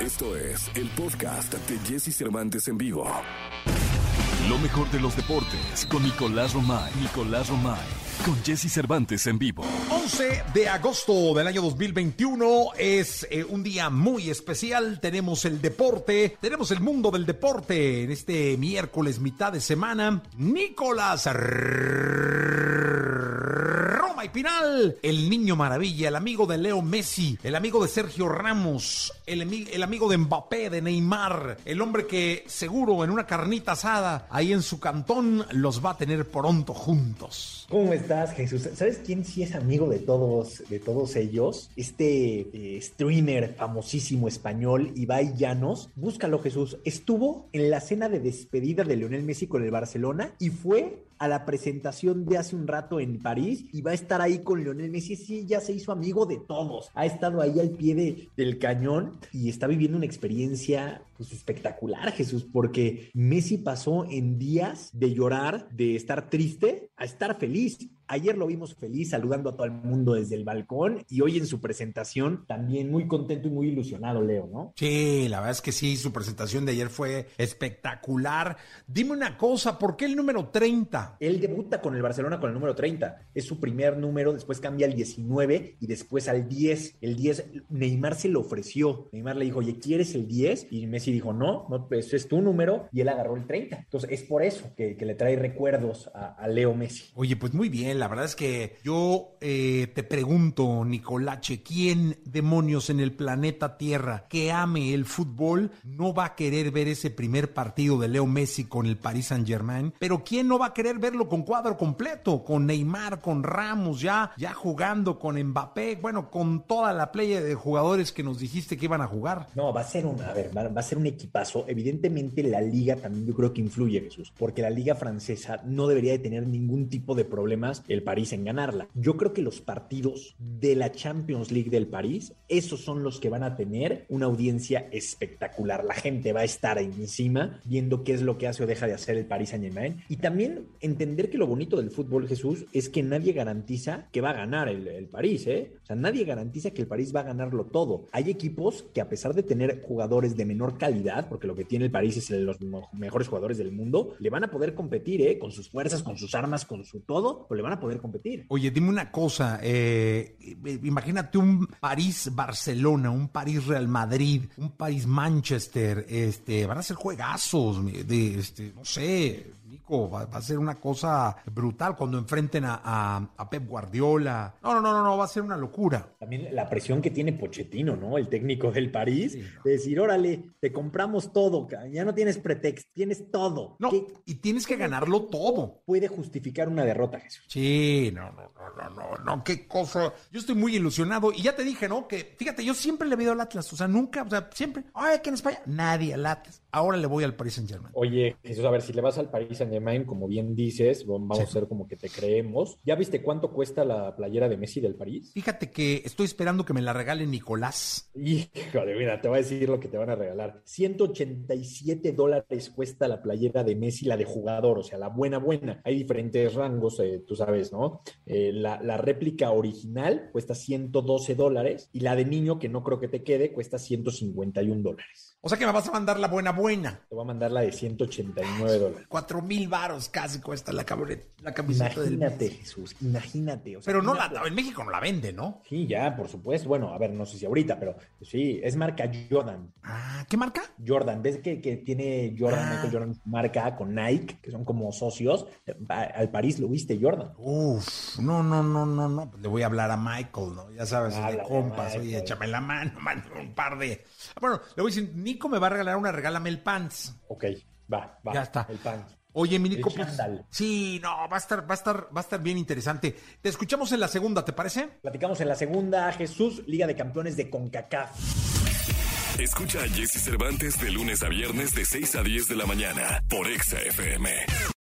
Esto es el podcast de Jesse Cervantes en vivo. Lo mejor de los deportes con Nicolás Romay. Nicolás Romay. Con Jesse Cervantes en vivo. 11 de agosto del año 2021 es eh, un día muy especial. Tenemos el deporte, tenemos el mundo del deporte en este miércoles mitad de semana. Nicolás y Pinal, el niño maravilla, el amigo de Leo Messi, el amigo de Sergio Ramos, el, el amigo de Mbappé, de Neymar, el hombre que seguro en una carnita asada ahí en su cantón los va a tener pronto juntos. ¿Cómo estás, Jesús? ¿Sabes quién sí es amigo de todos, de todos ellos? Este eh, streamer famosísimo español, Ibai Llanos. Búscalo, Jesús. Estuvo en la cena de despedida de Lionel Messi con el Barcelona y fue a la presentación de hace un rato en París y va a estar ahí con Lionel Messi. Sí, ya se hizo amigo de todos. Ha estado ahí al pie de- del cañón y está viviendo una experiencia pues, espectacular, Jesús, porque Messi pasó en días de llorar, de estar triste, a estar feliz. Ayer lo vimos feliz saludando a todo el mundo desde el balcón y hoy en su presentación también muy contento y muy ilusionado, Leo, ¿no? Sí, la verdad es que sí, su presentación de ayer fue espectacular. Dime una cosa, ¿por qué el número 30? Él debuta con el Barcelona con el número 30. Es su primer número, después cambia al 19 y después al 10. El 10, Neymar se lo ofreció. Neymar le dijo, oye, ¿quieres el 10? Y Messi dijo, no, no ese es tu número. Y él agarró el 30. Entonces es por eso que, que le trae recuerdos a, a Leo Messi. Oye, pues muy bien, la verdad es que yo eh, te pregunto, Nicolache, ¿quién demonios en el planeta Tierra que ame el fútbol no va a querer ver ese primer partido de Leo Messi con el Paris Saint Germain? Pero ¿quién no va a querer verlo con cuadro completo, con Neymar, con Ramos, ya, ya jugando, con Mbappé, bueno, con toda la playa de jugadores que nos dijiste que iban a jugar? No, va a ser un, a ver, va, va a ser un equipazo. Evidentemente la liga también yo creo que influye, Jesús, porque la liga francesa no debería de tener ningún tipo de problemas el París en ganarla. Yo creo que los partidos de la Champions League del París, esos son los que van a tener una audiencia espectacular. La gente va a estar ahí encima viendo qué es lo que hace o deja de hacer el París Saint Germain. Y también entender que lo bonito del fútbol, Jesús, es que nadie garantiza que va a ganar el, París, ¿eh? O sea, nadie garantiza que el París va a ganarlo todo. Hay equipos que a pesar de tener jugadores de menor calidad, porque lo que tiene el París es los mejores jugadores del mundo, le van a poder competir, ¿eh? Con sus fuerzas, con sus armas, con su todo, pues le van a poder competir. Oye, dime una cosa, eh, eh, imagínate un París-Barcelona, un París-Real Madrid, un París-Manchester, este, van a ser juegazos, de, este, no sé, Va, va a ser una cosa brutal cuando enfrenten a, a- a Pep Guardiola. No, no, no, no, no, va a ser una locura. También la presión que tiene Pochettino, ¿no? El técnico del París, Sí, no. de decir, órale, te compramos todo, ya no tienes pretexto, tienes todo. No, ¿Qué y tienes que ganarlo todo. puede justificar una derrota, Jesús? Sí, no, no, no, no, no, no, qué cosa. Yo estoy muy ilusionado y ya te dije, ¿no? Que fíjate, yo siempre le he ido al Atlas, o sea, nunca, o sea, siempre, ay, que en España, nadie al Atlas. Ahora le voy al Paris Saint Germain. Oye, Jesús, a ver, si le vas al Paris Saint Germain, como bien dices, vamos Sí. a hacer como que te creemos. ¿Ya viste cuánto cuesta la playera de Messi del París? Fíjate que estoy esperando que me la regale Nicolás. Híjole, mira, te voy a decir lo que te van a regalar. 187 dólares cuesta la playera de Messi, la de jugador, o sea, la buena, buena. Hay diferentes rangos, eh, tú sabes, ¿no? Eh, la, la réplica original cuesta 112 dólares y la de niño, que no creo que te quede, cuesta 151 dólares. O sea que me vas a mandar la buena buena. Te voy a mandar la de 189 dólares. Cuatro mil varos casi cuesta la, cabre- la camiseta Imagínate. Jesús, imagínate. o sea, Pero no la, en México no la vende, ¿no? Sí, ya, por supuesto. Bueno, a ver, no sé si ahorita, pero sí, es marca Jordan. Ah, ¿qué marca? Jordan, ¿ves que, que tiene Jordan, Ah. Michael Jordan, marca con Nike, que son como socios? Al París lo viste Jordan. Uf, no, no, no, no, no. Le voy a hablar a Michael, ¿no? Ya sabes, de Háblale a compas, oye, échame la mano, mano, un par de. Bueno, le voy a decir, Nico me va a regalar una, regálame el pants. Ok, va, va. Ya está. El pan. Oye, mi El Nico, pues, sí, no, va a estar, va a estar, va a estar bien interesante. Te escuchamos en la segunda, ¿te parece? Platicamos en la segunda, Jesús, Liga de Campeones de CONCACAF. Escucha a Jesse Cervantes de lunes a viernes de 6 a 10 de la mañana por Exa FM.